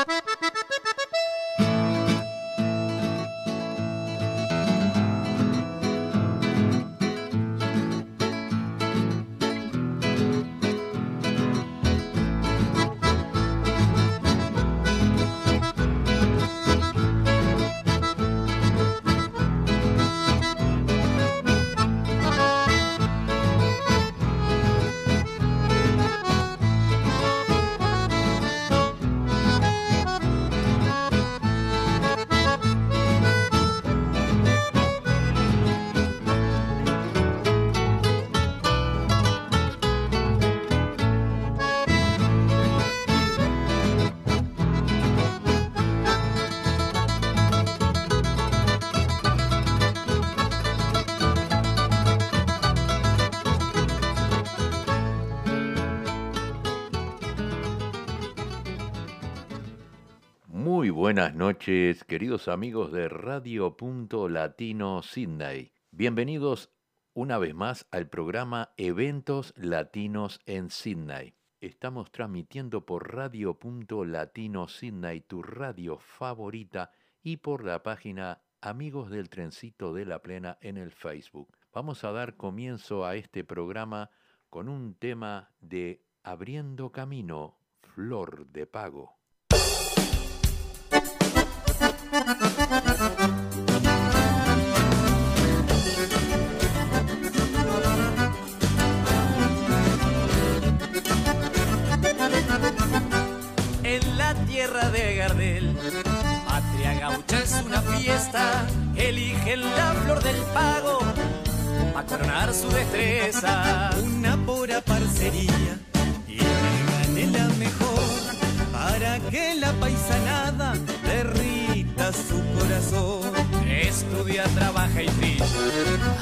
Ha ha ha! Buenas noches, queridos amigos de Radio Punto Latino Sydney. Bienvenidos una vez más al programa Eventos Latinos en Sydney. Estamos transmitiendo por Radio Punto Latino Sydney, tu radio favorita, y por la página Amigos del Trencito de la Plena en el Facebook. Vamos a dar comienzo a este programa con un tema de Abriendo Camino, Flor de Pago. En la tierra de Gardel, patria gaucha es una fiesta, eligen la flor del pago a coronar su destreza. Una pura parcería y gane la mejor para que la paisanada su corazón. Estudia, trabaja y brilla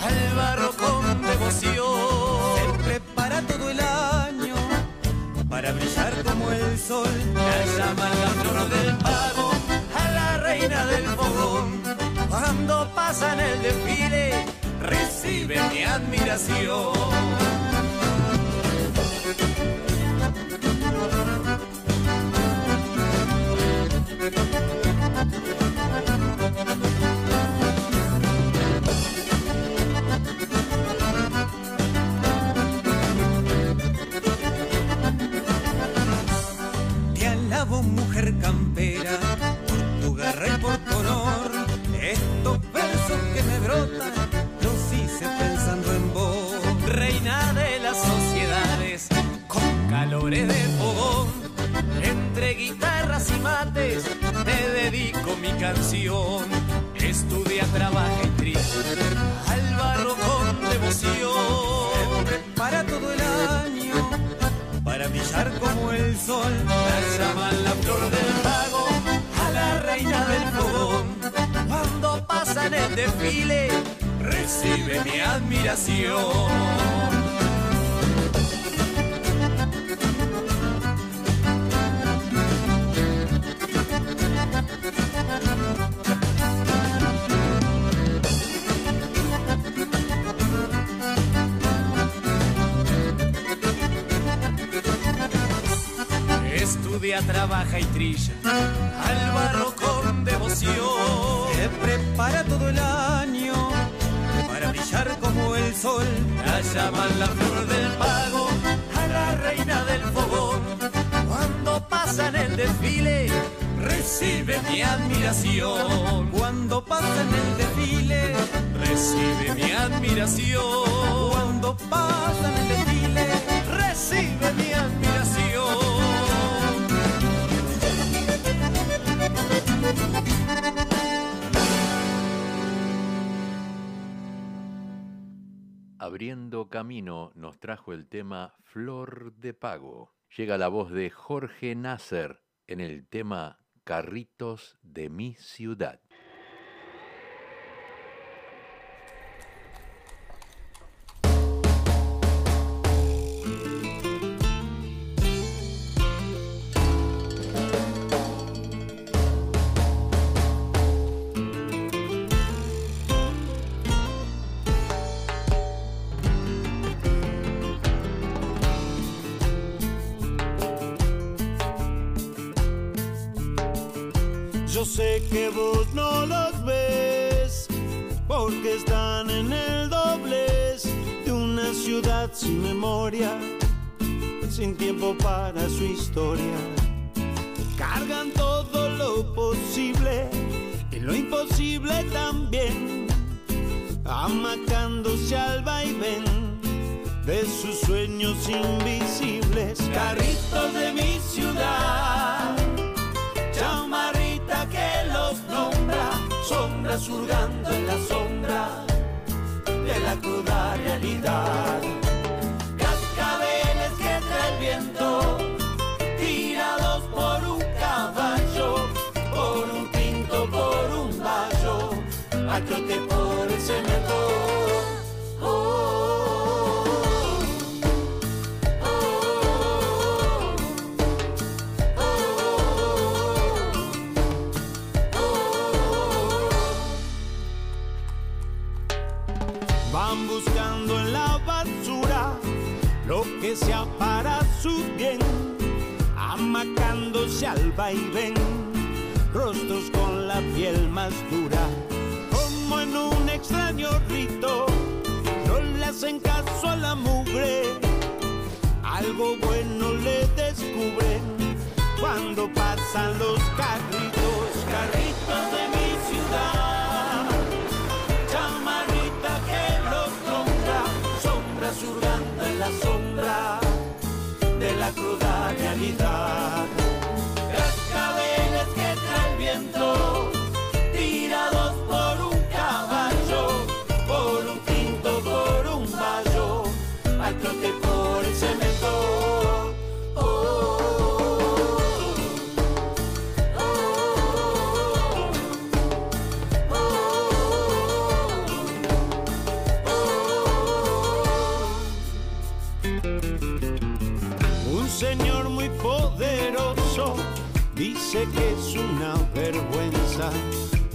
al barro con devoción. Se prepara todo el año para brillar como el sol. La llama la flor del pago a la reina del fogón. Cuando pasa en el desfile, recibe mi admiración. Alabo mujer campera por tu guerra y por tu honor. Estos versos que me brotan los hice pensando en vos. Reina de las sociedades con calores de fogón. Entre guitarras y mates te dedico mi canción. Sol. La llaman la flor del pago a la reina del fogón. Cuando pasa en el desfile, recibe mi admiración. Trabaja y trilla al barro con devoción. Se prepara todo el año para brillar como el sol. La llaman la flor del pago a la reina del fogón. Cuando pasa en el desfile, recibe mi admiración. Cuando pasa en el desfile, Recibe mi admiración. cuando pasa en el desfile, Abriendo camino nos trajo el tema Flor de Pago. Llega la voz de Jorge Nasser en el tema Carritos de mi ciudad. Sé que vos no los ves porque están en el doblez de una ciudad sin memoria, sin tiempo para su historia. Cargan todo lo posible y lo imposible también, amacándose al vaivén de sus sueños invisibles. Carritos de mi ciudad, nombra, sombras surgando en la sombra de la cruda realidad. Al vaivén, rostros con la piel más dura, como en un extraño rito, no le hacen caso a la mugre, algo bueno le descubren cuando pasan los carritos, carritos de mi ciudad. Chamarrita que los nombra, sombra surgando en la sombra de la cruda realidad.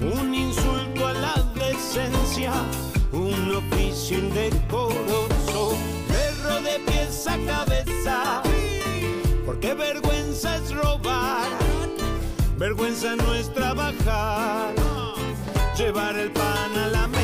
Un insulto a la decencia, un oficio indecoroso, perro de pies a cabeza, porque vergüenza es robar, vergüenza no es trabajar, llevar el pan a la mesa.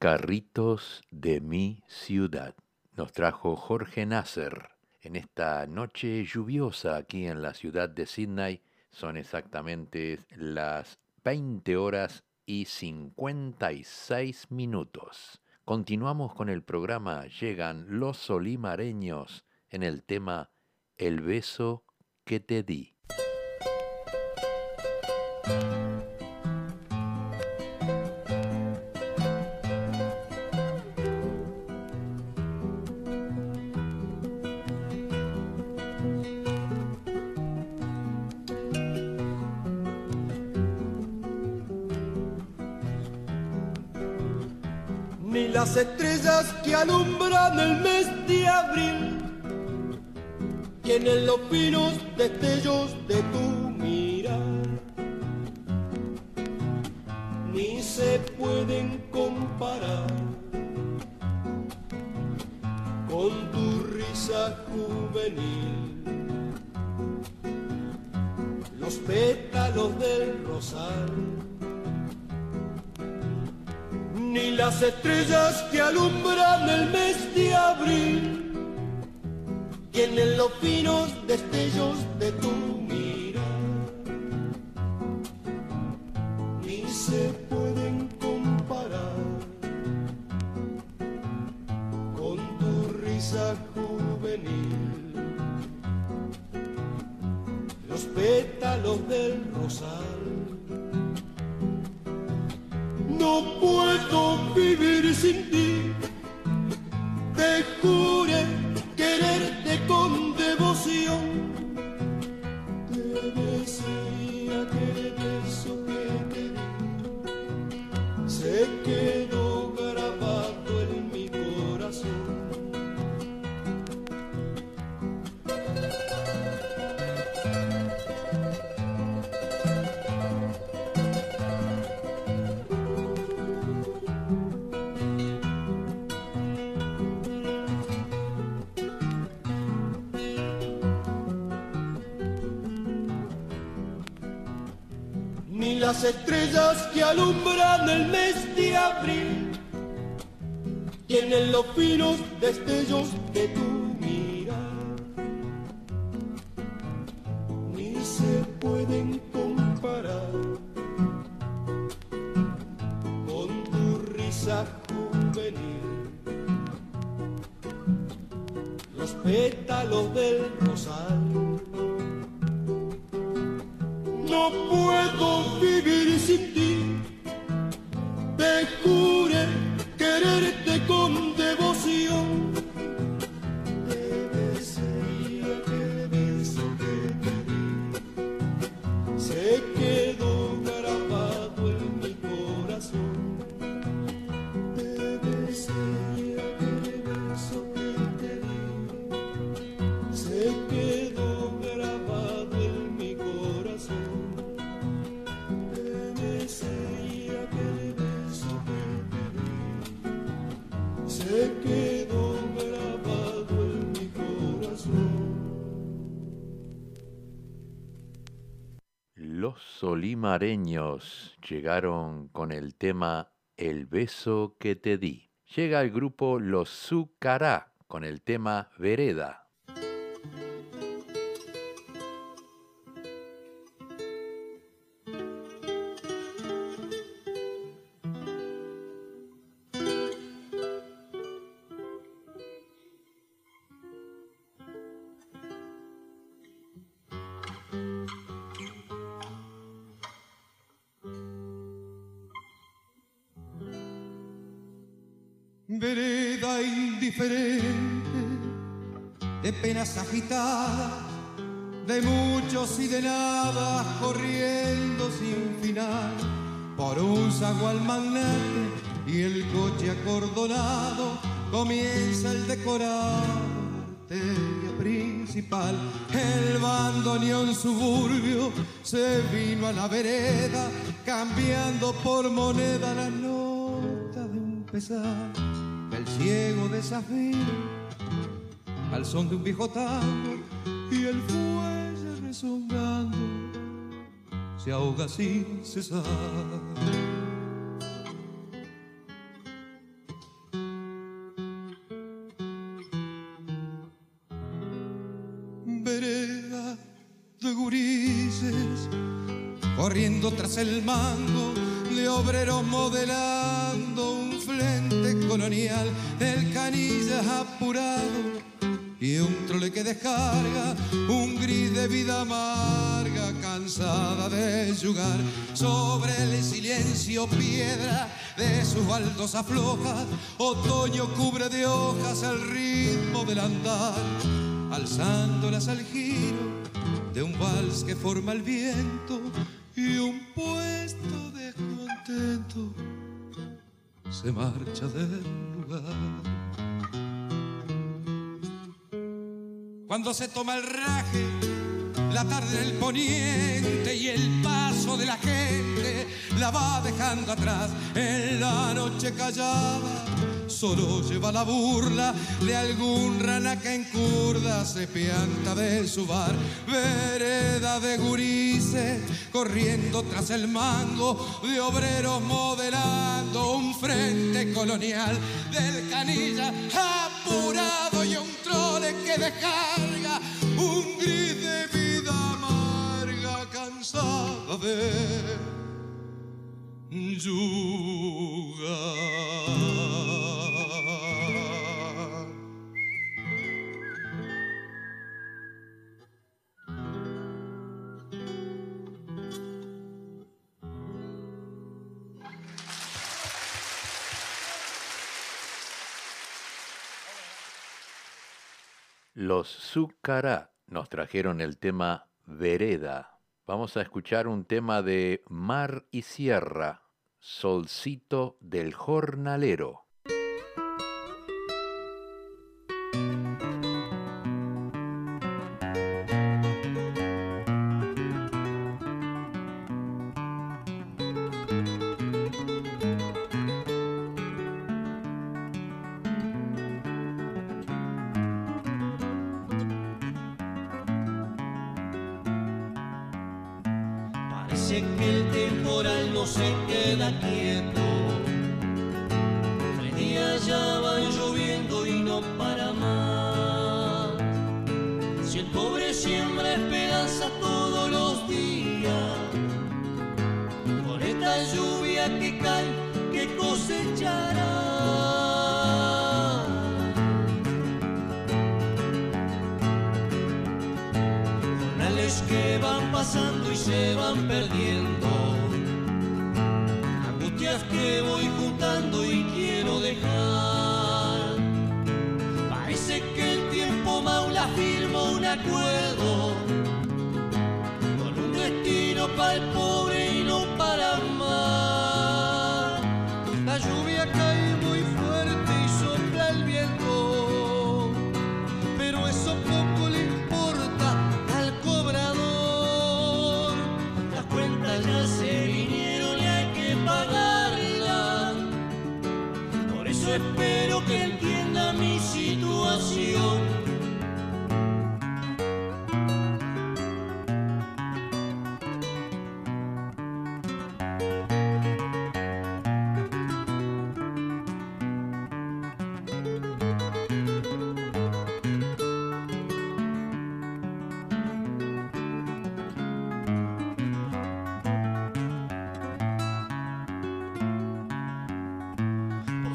Carritos de mi ciudad. Nos trajo Jorge Nasser en esta noche lluviosa aquí en la ciudad de Sydney. Son exactamente las 20 horas y 56 minutos. Continuamos con el programa. Llegan los solimareños en el tema El beso que te di. Que alumbran el mes de abril, tienen los pinos destellos de tu mirar, ni se pueden comparar con tu risa juvenil. Los pétalos del rosal las estrellas que alumbran el mes de abril. Tienen los finos destellos de tu las estrellas que alumbran el mes de abril tienen los finos destellos de tu llegaron con el tema El beso que te di. Llega el grupo Los Zucará con el tema Vereda. vereda agitadas, de muchos y de nada, corriendo sin final, por un zagual magnate y el coche acordonado, comienza el decorado, arteria principal, el bandoneón suburbio se vino a la vereda, cambiando por moneda la nota de un pesar. El ciego desafío al son de un viejo y el fuelle resonando se ahoga sin cesar. Vereda de gurises corriendo tras el mango de obreros modelando un frente colonial, el canilla apurado y un trole que descarga un gris de vida amarga, cansada de yugar sobre el silencio piedra de sus baldos afloja, otoño cubre de hojas al ritmo del andar, alzándolas al giro de un vals que forma el viento y un puesto descontento se marcha del lugar. Cuando se toma el raje, la tarde del poniente y el paso de la gente la va dejando atrás en la noche callada. Solo lleva la burla de algún rana que en curda se pianta de su bar. Vereda de gurises corriendo tras el mango de obreros modelando un frente colonial del canilla apurado y un trole que descarga un gris de vida amarga cansada de. Los Zucará nos trajeron el tema Vereda. Vamos a escuchar un tema de Mar y Sierra Solcito del Jornalero.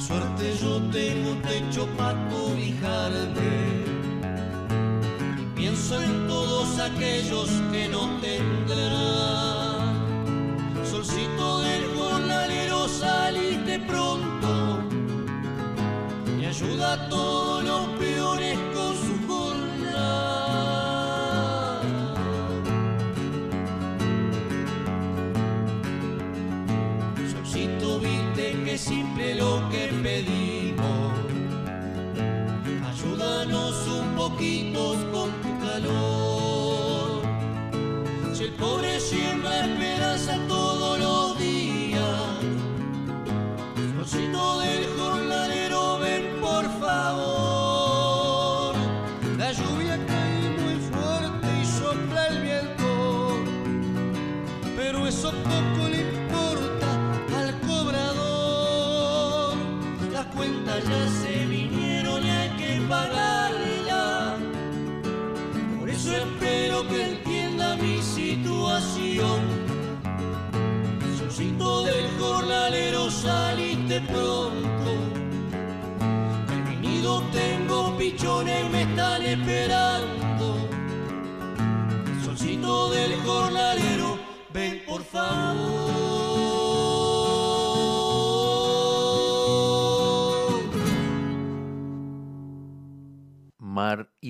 suerte yo tengo techo para cobijarme. Pienso en todos aquellos que no tendrán. Solcito del jornalero, saliste pronto y ayuda a todos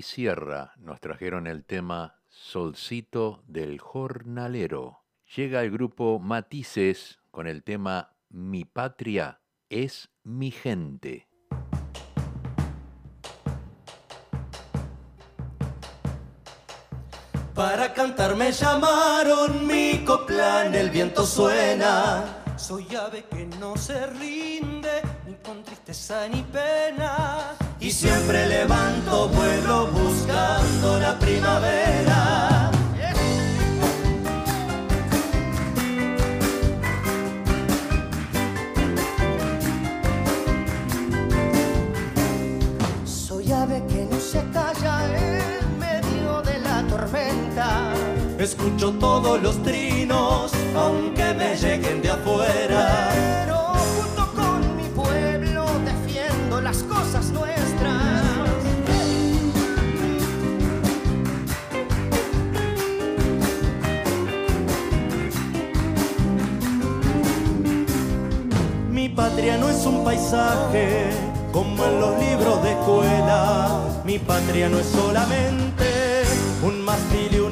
Sierra nos trajeron el tema Solcito del Jornalero. Llega el grupo Matices con el tema Mi patria es mi gente. Para cantar me llamaron mi coplan, el viento suena. Soy ave que no se rinde, ni con tristeza ni pena y siempre levanto vuelo buscando la primavera. Escucho todos los trinos, aunque me lleguen de afuera patria no es un paisaje como en los libros de escuela. Mi patria no es solamente un mástil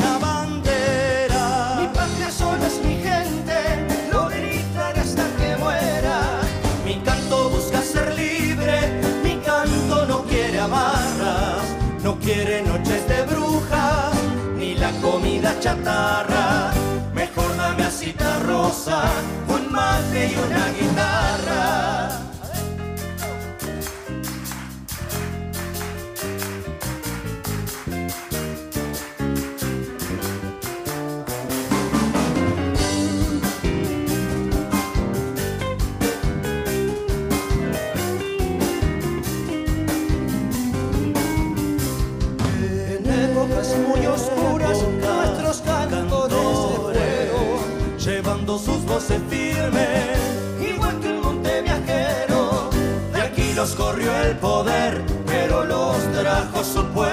quiere noches de bruja, ni la comida chatarra. Mejor dame a cita rosa, un mate y una guitarra. Sus voces firmes, igual que un monte viajero. De aquí los corrió el poder, pero los trajo su pueblo.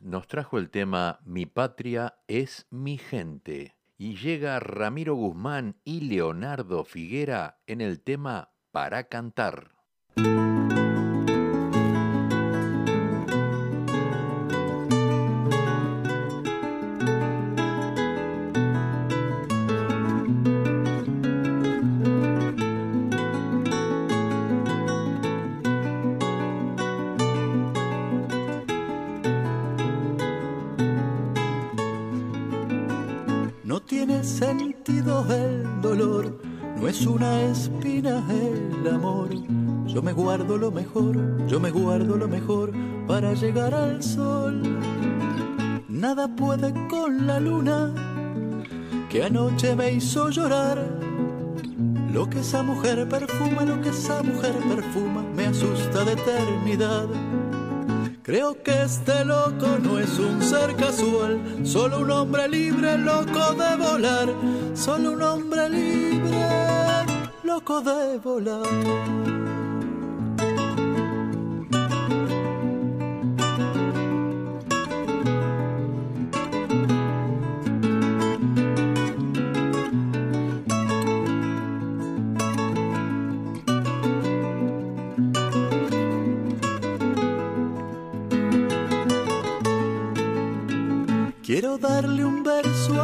Nos trajo el tema Mi patria es mi gente y llega Ramiro Guzmán y Leonardo Figuera en el tema Para cantar. Que anoche me hizo llorar. Lo que esa mujer perfuma, lo que esa mujer perfuma, me asusta de eternidad. Creo que este loco no es un ser casual, solo un hombre libre, loco de volar, solo un hombre libre, loco de volar.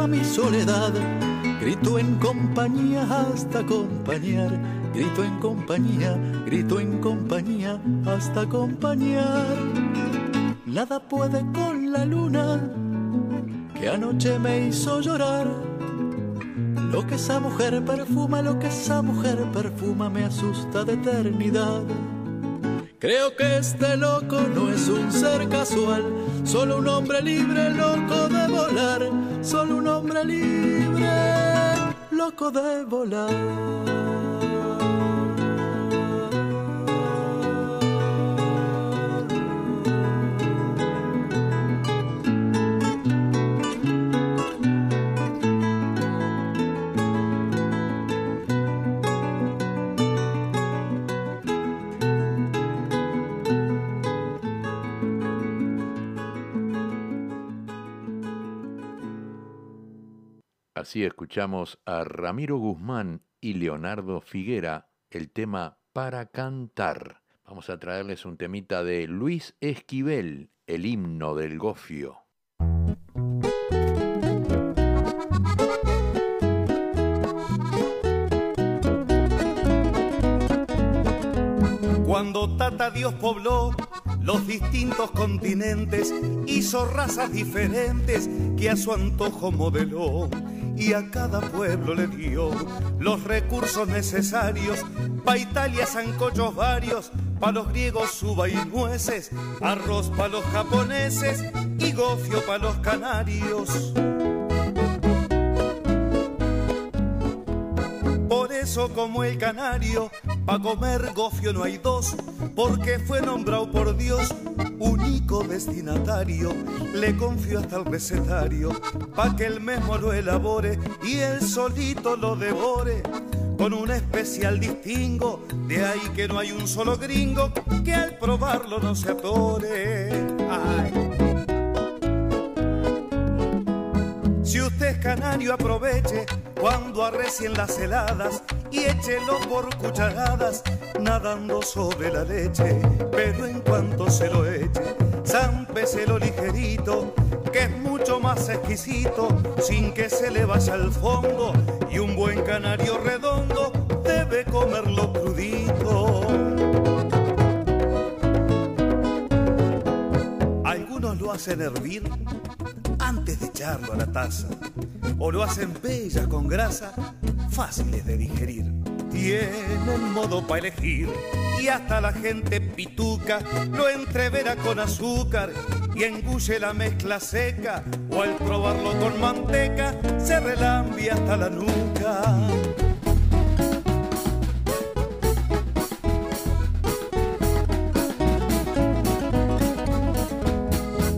Mi soledad. Grito en compañía hasta acompañar. Grito en compañía, grito en compañía hasta acompañar. Nada puede con la luna que anoche me hizo llorar. Lo que esa mujer perfuma, lo que esa mujer perfuma me asusta de eternidad. Creo que este loco no es un ser casual, solo un hombre libre, loco de volar, solo un hombre libre, loco de volar. Así escuchamos a Ramiro Guzmán y Leonardo Figuera el tema Para cantar. Vamos a traerles un temita de Luis Esquivel, el himno del gofio. Cuando Tata Dios pobló los distintos continentes, hizo razas diferentes que a su antojo modeló y a cada pueblo le dio los recursos necesarios. Pa' Italia zancochos varios, pa' los griegos uva y nueces, arroz pa' los japoneses y gofio pa' los canarios. Eso como el canario, pa' comer gofio no hay dos, porque fue nombrado por Dios único destinatario. Le confío hasta el recetario, pa' que él mismo lo elabore y él solito lo devore. Con un especial distingo, de ahí que no hay un solo gringo que al probarlo no se atore. Si usted es canario, aproveche cuando arrecien las heladas y échelo por cucharadas nadando sobre la leche. Pero en cuanto se lo eche, zampeselo ligerito, que es mucho más exquisito, sin que se le vaya al fondo. Y un buen canario redondo debe comerlo crudito. Algunos lo hacen hervir antes de echarlo a la taza. O lo hacen bellas con grasa, fáciles de digerir. Tienen modo para elegir y hasta la gente pituca lo entrevera con azúcar y engulle la mezcla seca o al probarlo con manteca se relambia hasta la nuca.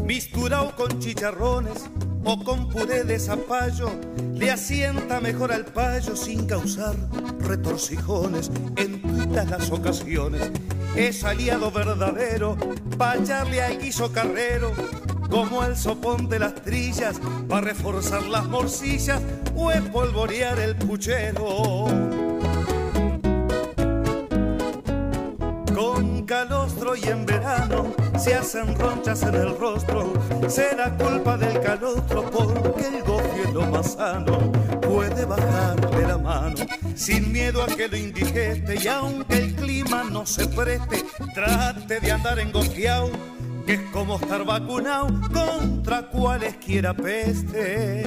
Misturado con chicharrones o con puré de zapallo, le asienta mejor al payo sin causar retorcijones en todas las ocasiones. Es aliado verdadero para echarle al guiso carrero, como al sopón de las trillas, para reforzar las morcillas o espolvorear el puchero. Con calostro y en verano se hacen ronchas en el rostro. Será culpa del calostro porque el gofio es lo más sano. Puede bajarle la mano sin miedo a que lo indigeste. Y aunque el clima no se preste, trate de andar engofiado. Que es como estar vacunado contra cualesquiera peste.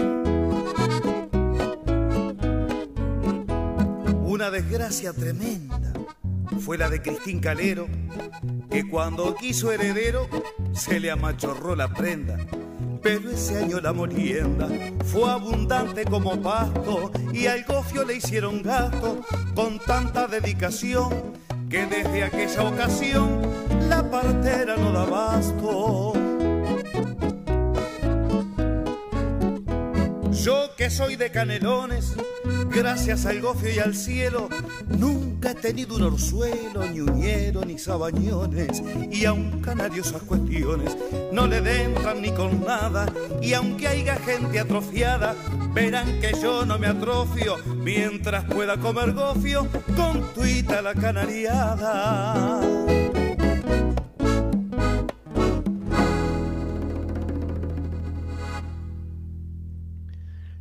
Una desgracia tremenda fue la de Cristín Calero, que cuando quiso heredero se le amachorró la prenda. Pero ese año la molienda fue abundante como pasto y al gofio le hicieron gasto con tanta dedicación que desde aquella ocasión la partera no da basto. Yo que soy de canelones, gracias al gofio y al cielo, nunca he tenido un orzuelo, ni uñero, ni sabañones. Y a un canario esas cuestiones no le dentran ni con nada. Y aunque haya gente atrofiada, verán que yo no me atrofio mientras pueda comer gofio con tuita la canariada.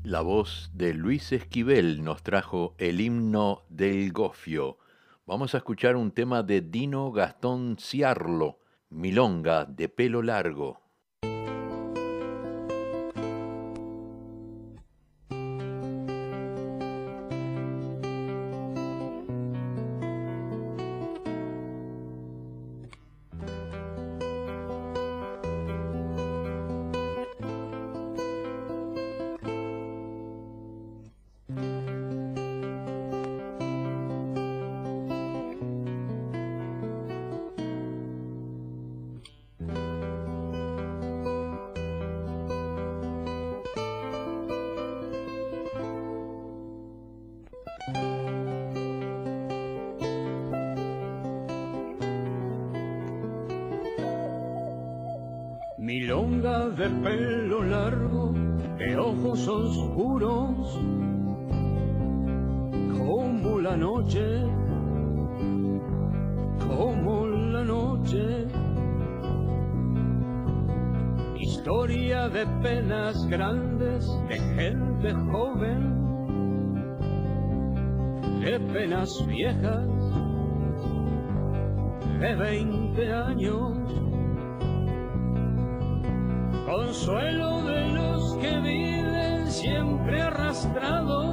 La voz de Luis Esquivel nos trajo el himno del gofio. Vamos a escuchar un tema de Dino Gastón Ciarlo, Milonga de pelo largo. Milonga de pelo largo, de ojos oscuros, como la noche, como la noche. Historia de penas grandes, de gente joven, de penas viejas, de veinte años consuelo de los que viven siempre arrastrados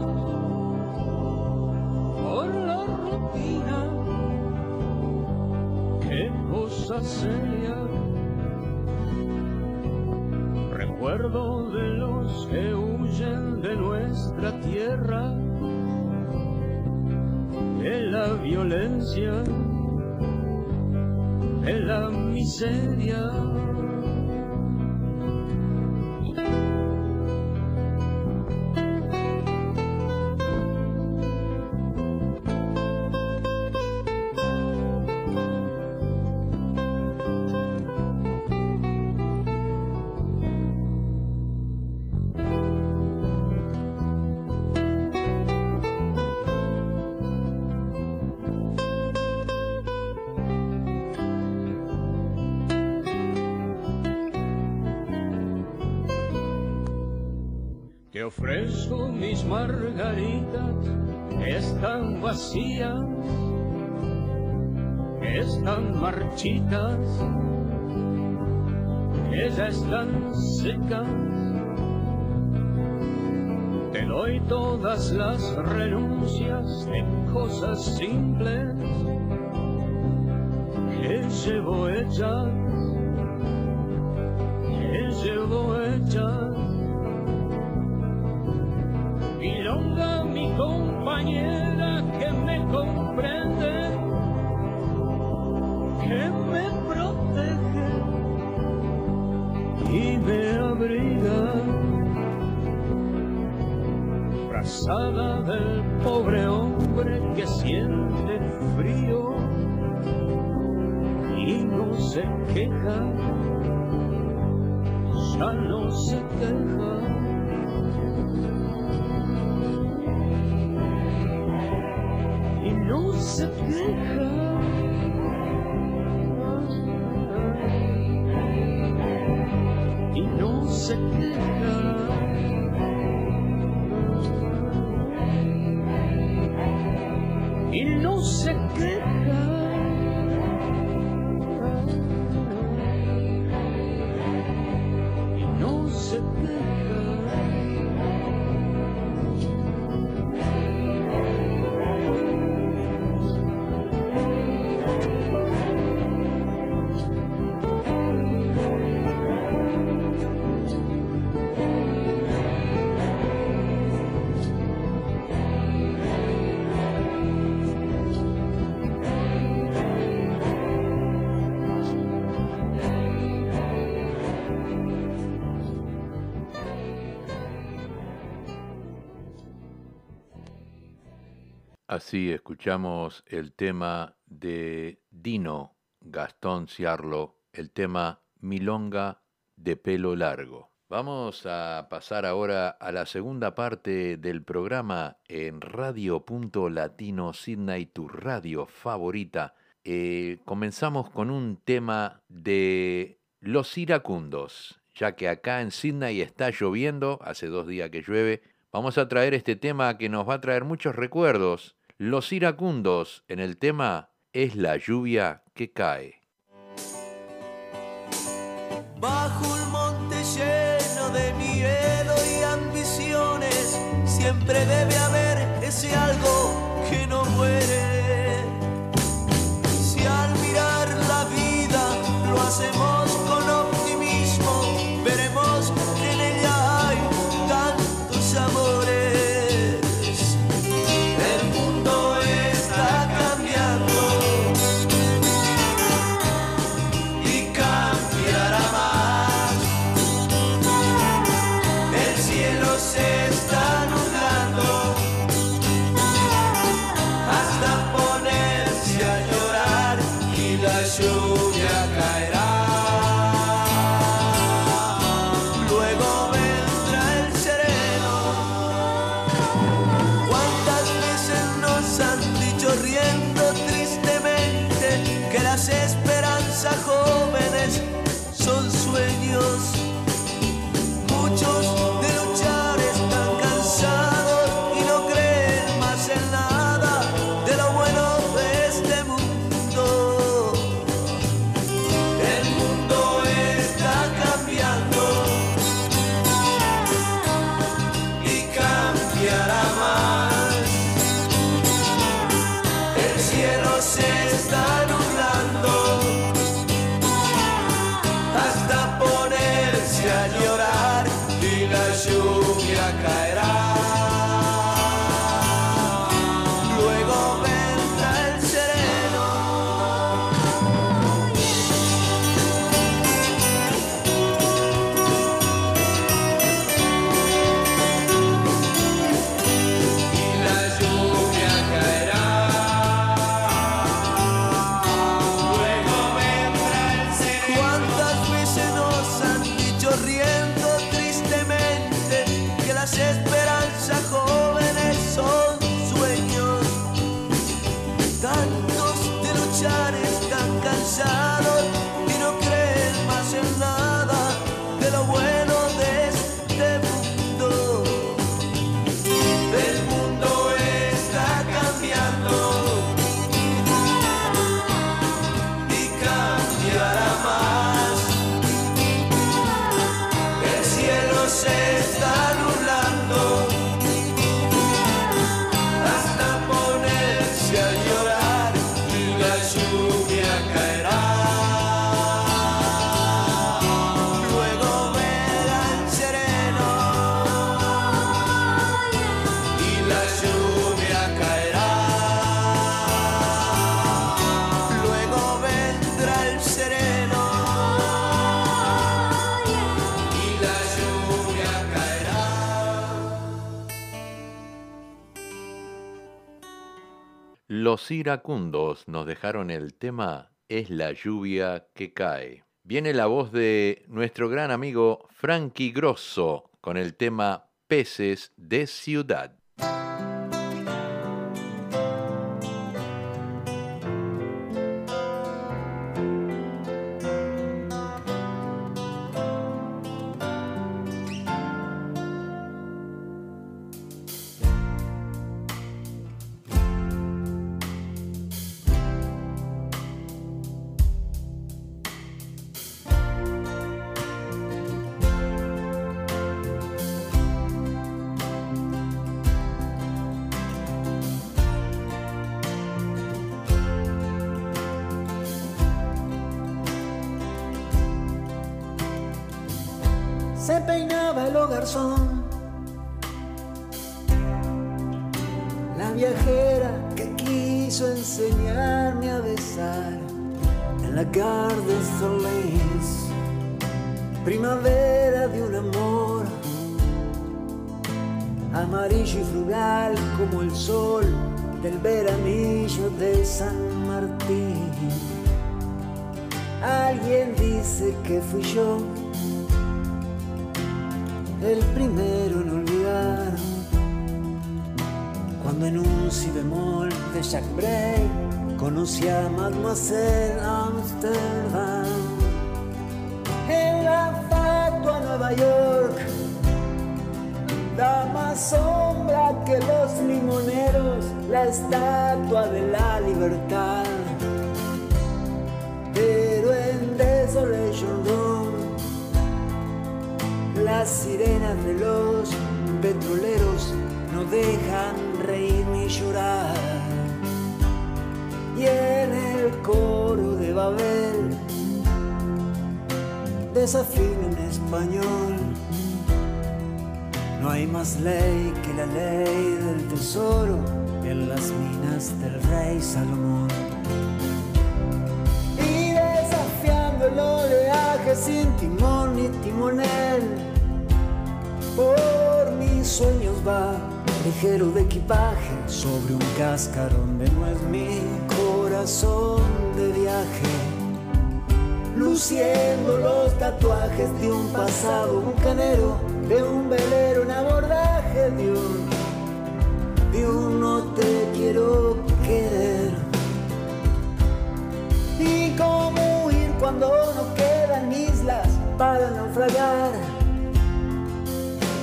por la rutina. Qué cosa seria. Recuerdo de los que huyen de nuestra tierra de la violencia, de la miseria. Margaritas, están vacías, están marchitas, ya están secas. Te doy todas las renuncias de cosas simples que llevo hechas, Mi compañera que me comprende, que me protege y me abriga. Frazada del pobre hombre que siente frío y no se queja, ya no se queja. No Así escuchamos el tema de Dino Gastón Ciarlo, el tema Milonga de pelo largo. Vamos a pasar ahora a la segunda parte del programa en Radio Latino Sydney, tu radio favorita. Eh, comenzamos con un tema de Los Iracundos, ya que acá en Sydney está lloviendo, hace dos días que llueve. Vamos a traer este tema que nos va a traer muchos recuerdos. Los iracundos en el tema es la lluvia que cae. Bajo un monte lleno de miedo y ambiciones, siempre debe las esperanzas. Los iracundos nos dejaron el tema Es la lluvia que cae. Viene la voz de nuestro gran amigo Frankie Grosso con el tema Peces de Ciudad. Viajera que quiso enseñarme a besar en la Gare de Solís, primavera de un amor, amarillo y frugal como el sol del veranillo de San Martín. Alguien dice que fui yo el primero en cuando en un si bemol de Jack Bray conocí a Mademoiselle Amsterdam. En la fatua Nueva York da más sombra que los limoneros la estatua de la libertad. Pero en Desolation Room las sirenas de los petroleros no dejan Y en el coro de Babel desafino en español. No hay más ley que la ley del tesoro en las minas del rey Salomón. Y desafiando el oleaje sin timón ni timonel por mis sueños va ligero de equipaje sobre un cascarón de nuez mi corazón de viaje. Luciendo los tatuajes de un pasado bucanero de un velero en abordaje de un de un no te quiero querer. Y cómo huir cuando no quedan islas para naufragar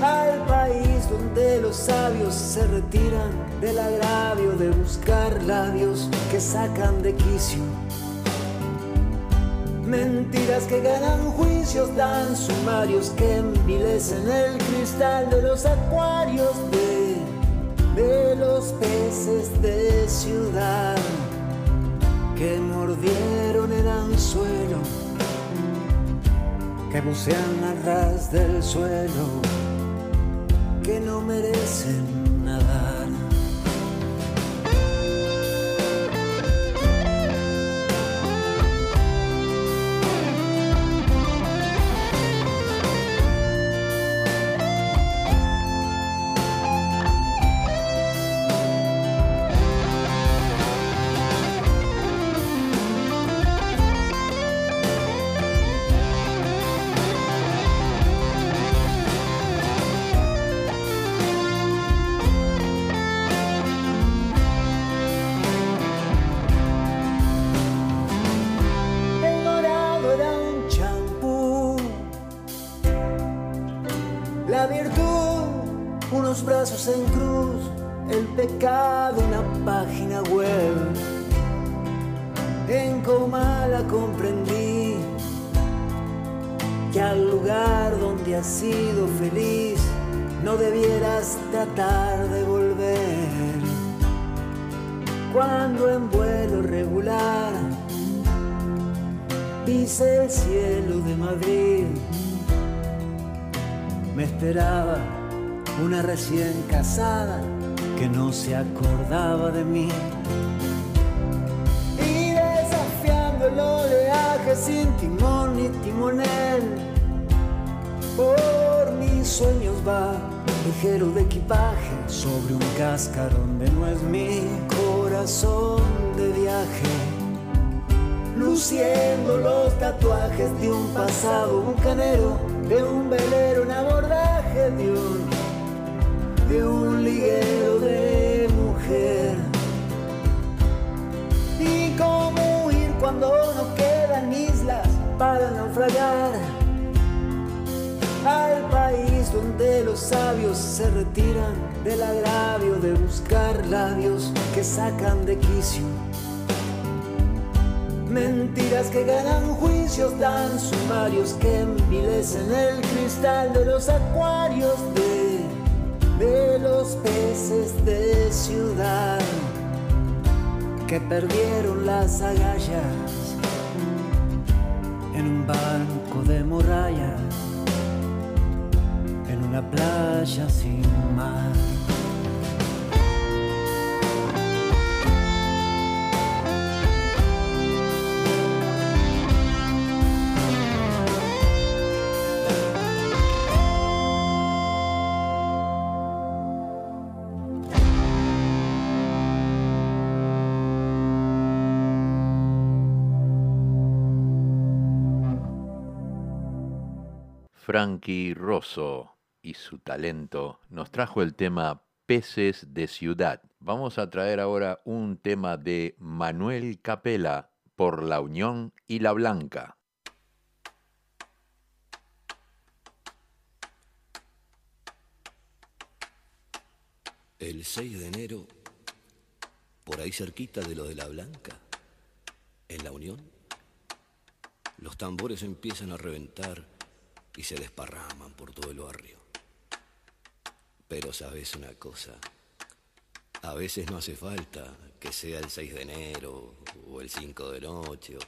al país donde los sabios se retiran del agravio de buscar labios que sacan de quicio. Mentiras que ganan juicios, dan sumarios que envilecen el cristal de los acuarios de, de los peces de ciudad que mordieron el anzuelo, que bucean a ras del suelo que no merecen recién casada que no se acordaba de mí. Y desafiando el oleaje sin timón ni timonel, por mis sueños va ligero de equipaje sobre un cascarón de nuez mi corazón de viaje. Luciendo los tatuajes de un pasado bucanero, de un velero en abordaje de un, liguero de mujer. Y cómo huir cuando no quedan islas para naufragar al país donde los sabios se retiran del agravio de buscar labios que sacan de quicio. Mentiras que ganan juicios, dan sumarios que envilecen el cristal de los acuarios de los peces de ciudad que perdieron las agallas en un banco de morrayas en una playa sin mar. Frankie Rosso y su talento nos trajo el tema Peces de Ciudad. Vamos a traer ahora un tema de Manuel Capela por La Unión y La Blanca. El 6 de enero, por ahí cerquita de lo de la Blanca, en la Unión, los tambores empiezan a reventar y se desparraman por todo el barrio. Pero sabes una cosa, a veces no hace falta que sea el 6 de enero o el 5 de noche o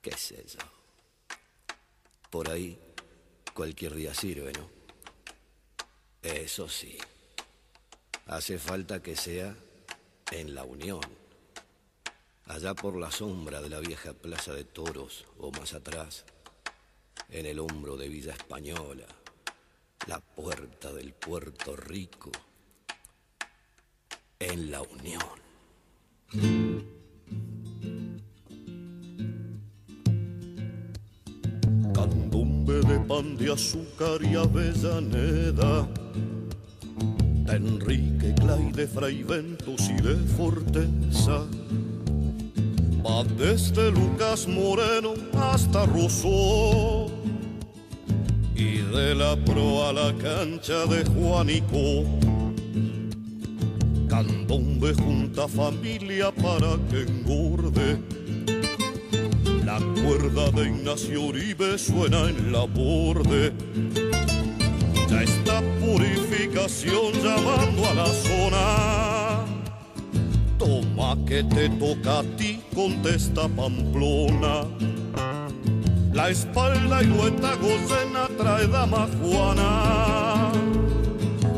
qué sé yo. Por ahí cualquier día sirve, ¿no? Eso sí, hace falta que sea en la Unión, allá por la sombra de la vieja Plaza de Toros o más atrás en el hombro de Villa Española, la puerta del Puerto Rico, en la Unión. Candombe de pan de azúcar y avellaneda, Enrique Clay de Fraiventos y de Forteza. Va desde Lucas Moreno hasta Rosso y de la pro a la cancha de Juanico. Candombe junta familia para que engorde. La cuerda de Ignacio Uribe suena en la borde. Ya está purificación llamando a la zona. Toma que te toca a ti, contesta Pamplona. La espalda y lueta gocena trae dama Juana.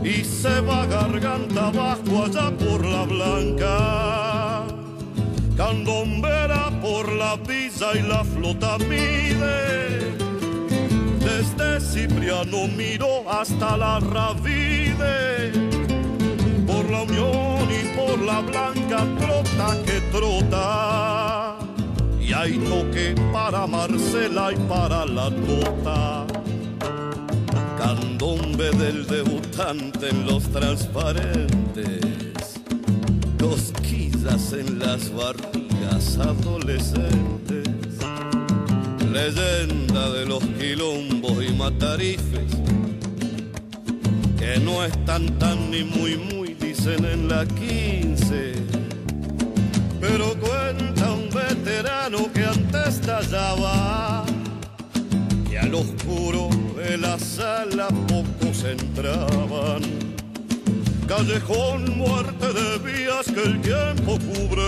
Y se va garganta abajo allá por la blanca. Candombera por la visa y la flota mide. Desde Cipriano miró hasta la Ravide. Por la Unión y por la Blanca trota que trota. Hay toque para Marcela y para la Tota. Candombe del debutante en los transparentes. Cosquillas en las barrigas adolescentes. Leyenda de los quilombos y matarifes. que no están tan ni muy muy, dicen en la 15. Pero que antes estallaba y al oscuro de la sala pocos entraban. Callejón, muerte de vías que el tiempo cubre.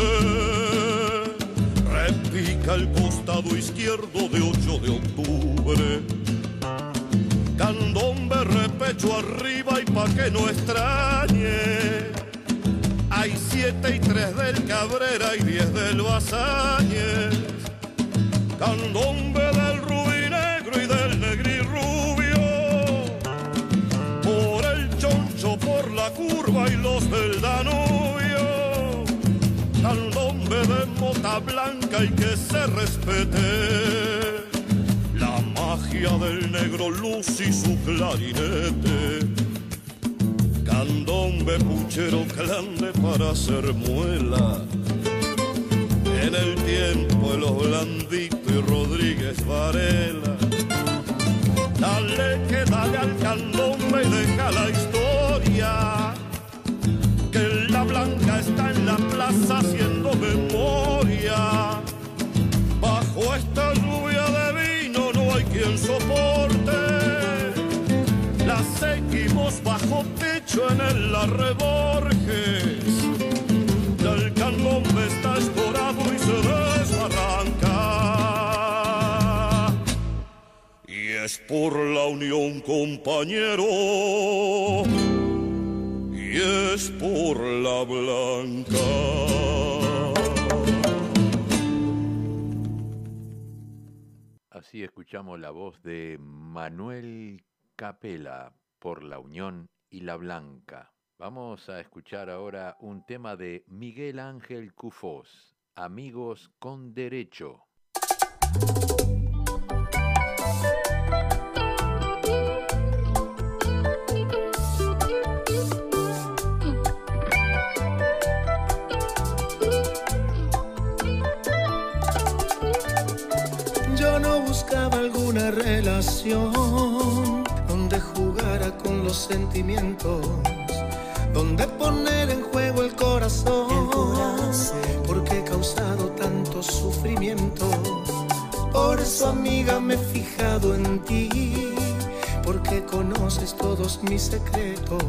Repica el costado izquierdo de 8 de octubre. Candombe, repecho arriba y pa' que no extrañe. Hay siete y tres del Cabrera y diez del Basáñez. Candombe del rubí negro y del negri rubio. Por el choncho, por la curva y los del Danubio. Candombe de mota blanca y que se respete la magia del negro luz y su clarinete. Candombe, puchero, clande para hacer muela. En el tiempo de los Blandito y Rodríguez Varela. Dale que dale al candombe y deja la historia. Que la blanca está en la plaza haciendo memoria. Bajo esta lluvia de vino no hay quien soporte. La seguimos bajo techo en el Larreborges. El candombe está escorado y se desbarranca. Y es por la unión, compañero. Y es por la blanca. Así escuchamos la voz de Manuel Capela por la Unión y la Blanca. Vamos a escuchar ahora un tema de Miguel Ángel Cufós, Amigos con Derecho. Yo no buscaba alguna relación donde jugara con los sentimientos, donde poner en juego el corazón, porque he causado tanto sufrimiento. Por eso, amiga, me he fijado en ti, porque conoces todos mis secretos,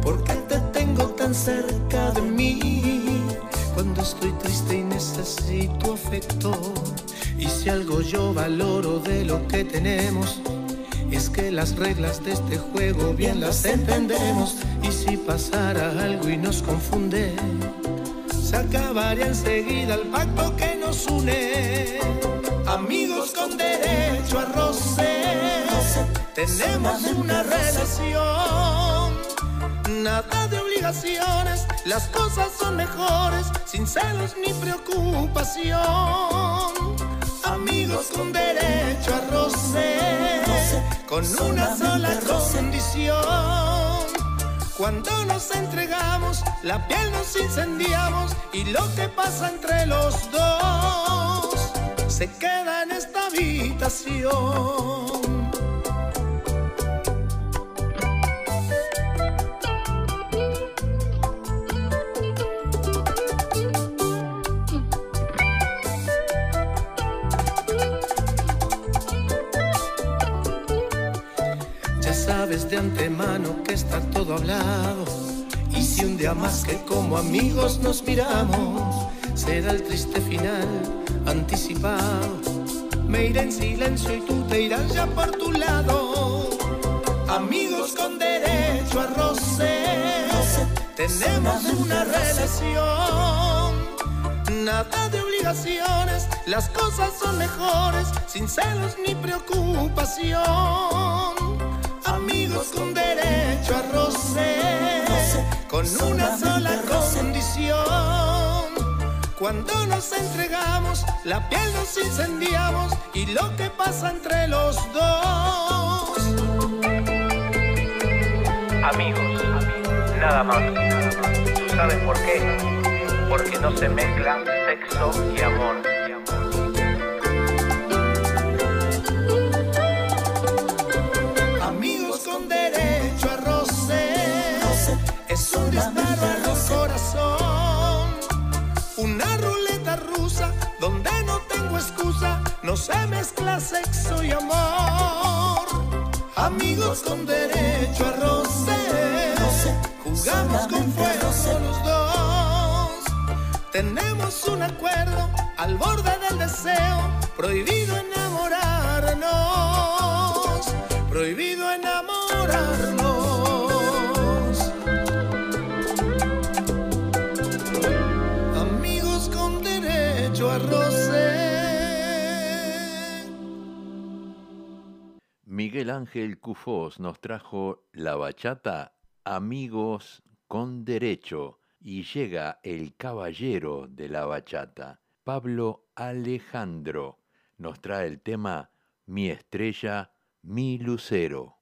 porque te tengo tan cerca de mí cuando estoy triste y necesito afecto. Y si algo yo valoro de lo que tenemos, que las reglas de este juego bien las entendemos. Y si pasara algo y nos confunde, se acabaría enseguida el pacto que nos une. Amigos con derecho a roce, tenemos una relación. Nada de obligaciones, las cosas son mejores, sin celos ni preocupación. Amigos con derecho a roce, con una sola condición. Cuando nos entregamos, la piel nos incendiamos y lo que pasa entre los dos se queda en esta habitación. Que está todo hablado. Y si un día más que como amigos nos miramos, será el triste final anticipado. Me iré en silencio y tú te irás ya por tu lado. Amigos con derecho a roce, tenemos una relación. Nada de obligaciones, las cosas son mejores, sin celos ni preocupación. Amigos con roce, con una sola condición. Cuando nos entregamos, la piel nos incendiamos y lo que pasa entre los dos. Amigos, nada más. ¿Tú sabes por qué? Porque no se mezclan sexo y amor. no se mezcla sexo y amor. Amigos con derecho a roce, jugamos con fuego los dos. Tenemos un acuerdo al borde del deseo, prohibido enamorarnos. Miguel Ángel Cufós nos trajo la bachata Amigos con Derecho y llega el caballero de la bachata, Pablo Alejandro. Nos trae el tema Mi estrella, mi lucero.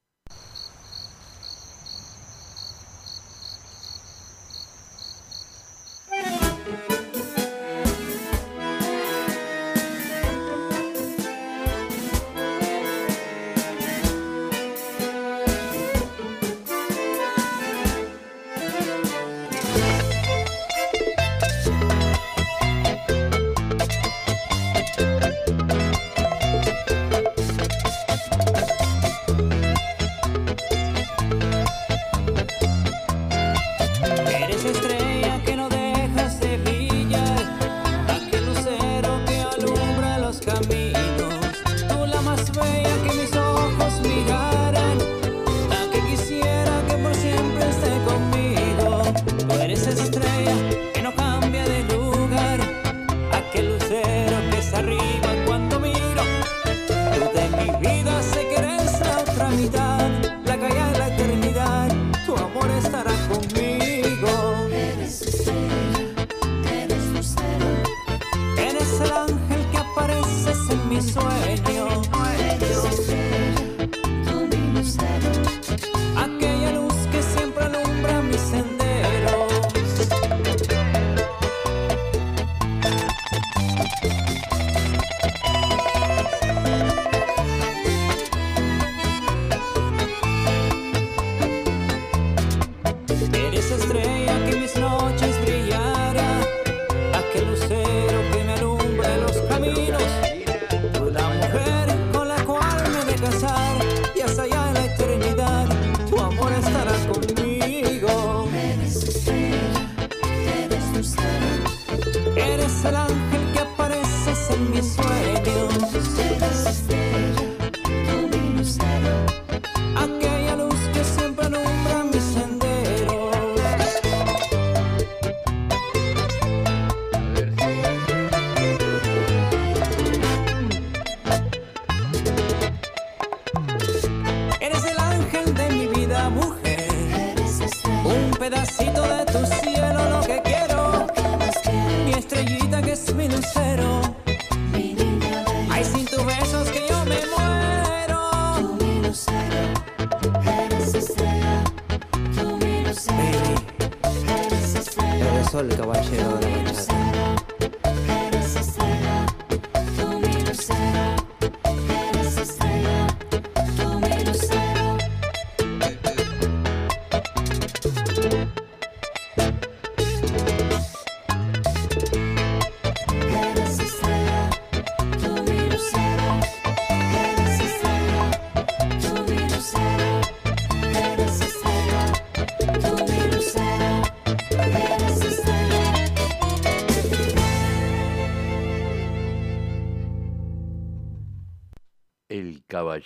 Eres el caballero de la.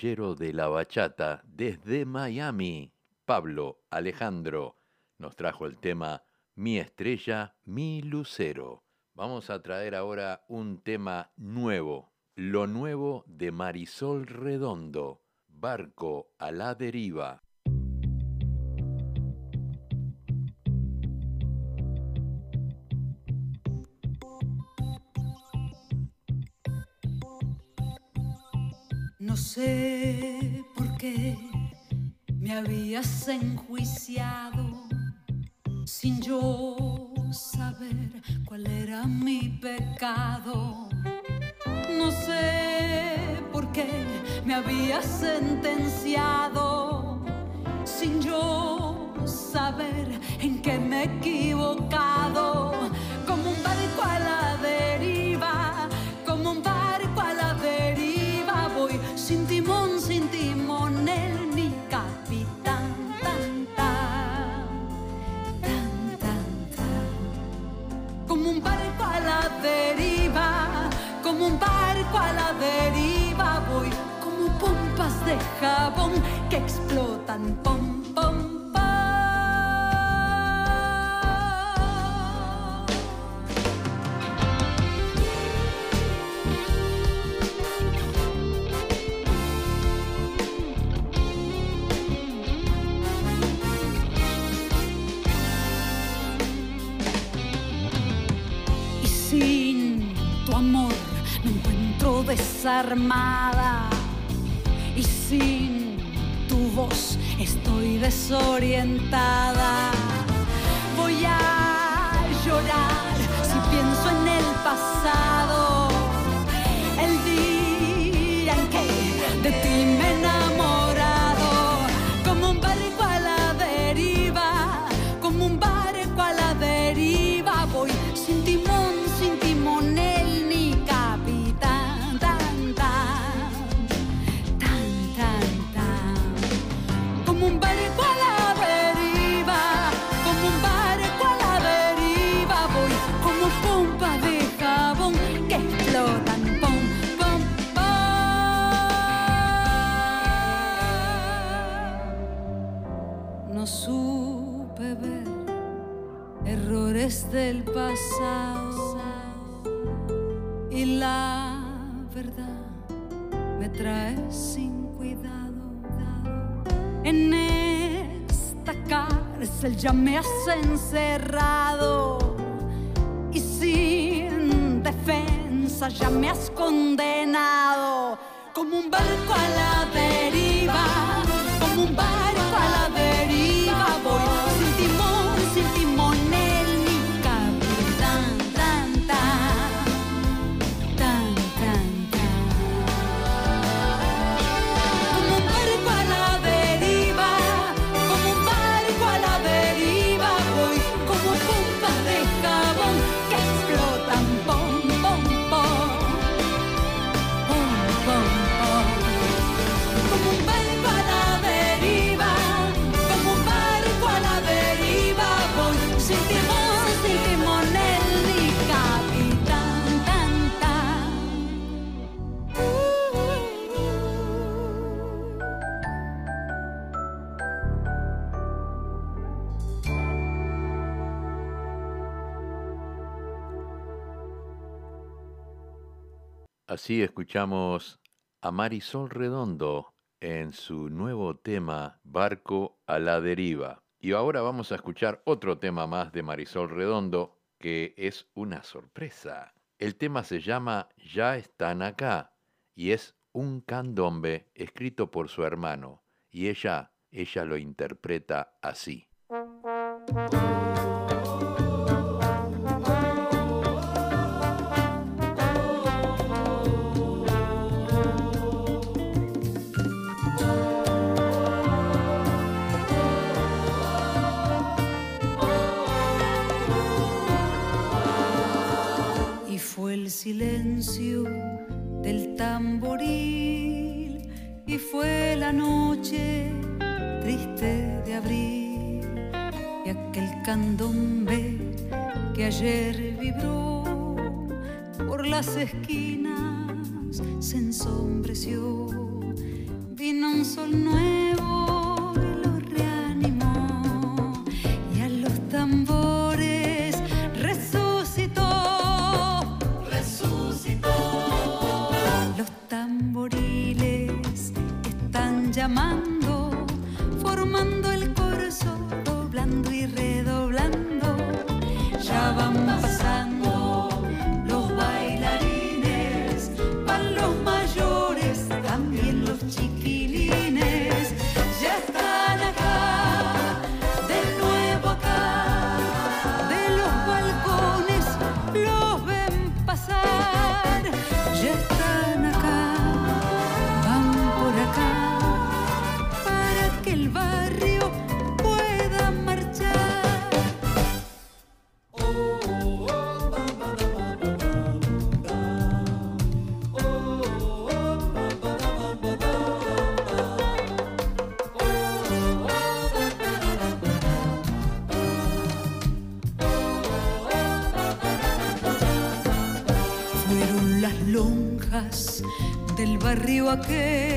De la bachata desde Miami, Pablo Alejandro, nos trajo el tema Mi estrella, mi lucero. Vamos a traer ahora un tema nuevo, lo nuevo de Marisol Redondo, Barco a la deriva. No sé por qué me habías enjuiciado sin yo saber cuál era mi pecado. No sé por qué me habías sentenciado sin yo saber en qué me he equivocado. Como un barco a la deriva, como un barco a la deriva voy, como pompas de jabón que explotan pompas desarmada. Y sin tu voz estoy desorientada. Voy a llorar si pienso en el pasado. Ya me has encerrado. Y sin defensa ya me has condenado. Como un barco a la deriva, Así escuchamos a Marisol Redondo en su nuevo tema Barco a la deriva. Y ahora vamos a escuchar otro tema más de Marisol Redondo que es una sorpresa. El tema se llama Ya están acá y es un candombe escrito por su hermano y ella, ella lo interpreta así. El silencio del tamboril y fue la noche triste de abril y aquel candombe que ayer vibró por las esquinas se ensombreció. Vino un sol nuevo están que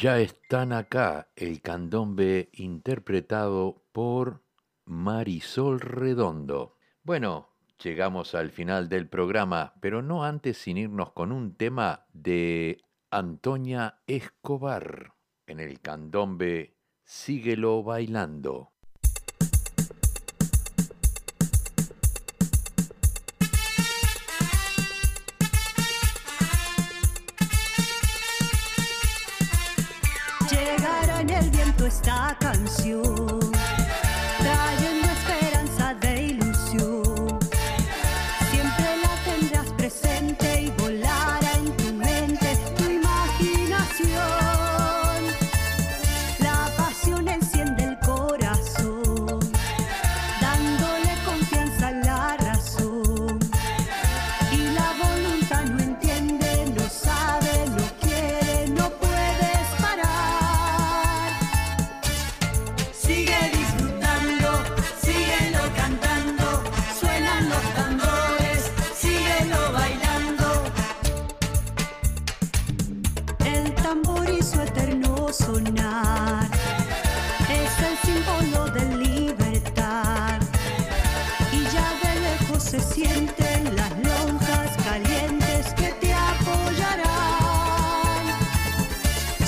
Ya están acá el candombe interpretado por Marisol Redondo. Bueno, llegamos al final del programa, pero no antes sin irnos con un tema de Antonia Escobar en el candombe Síguelo bailando.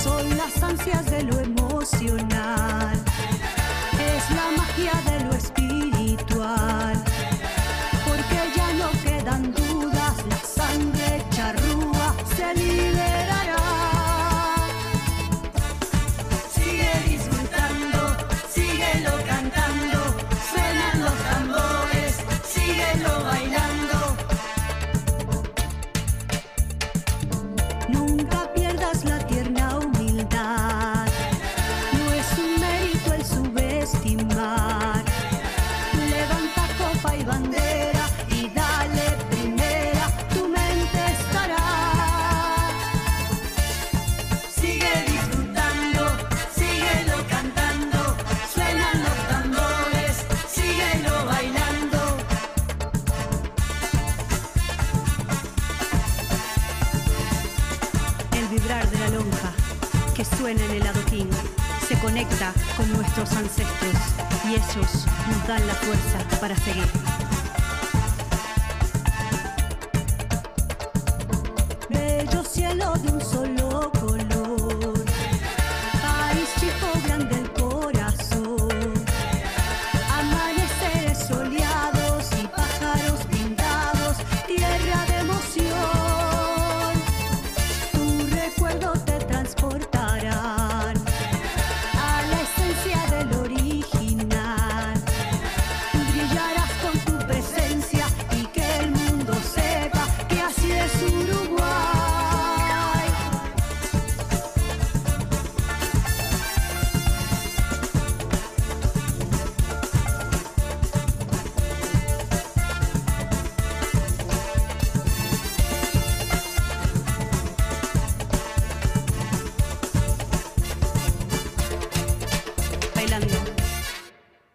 son las ansias de lo emocional, es la magia de lo espiritual. con nuestros ancestros y ellos nos dan la fuerza para seguir.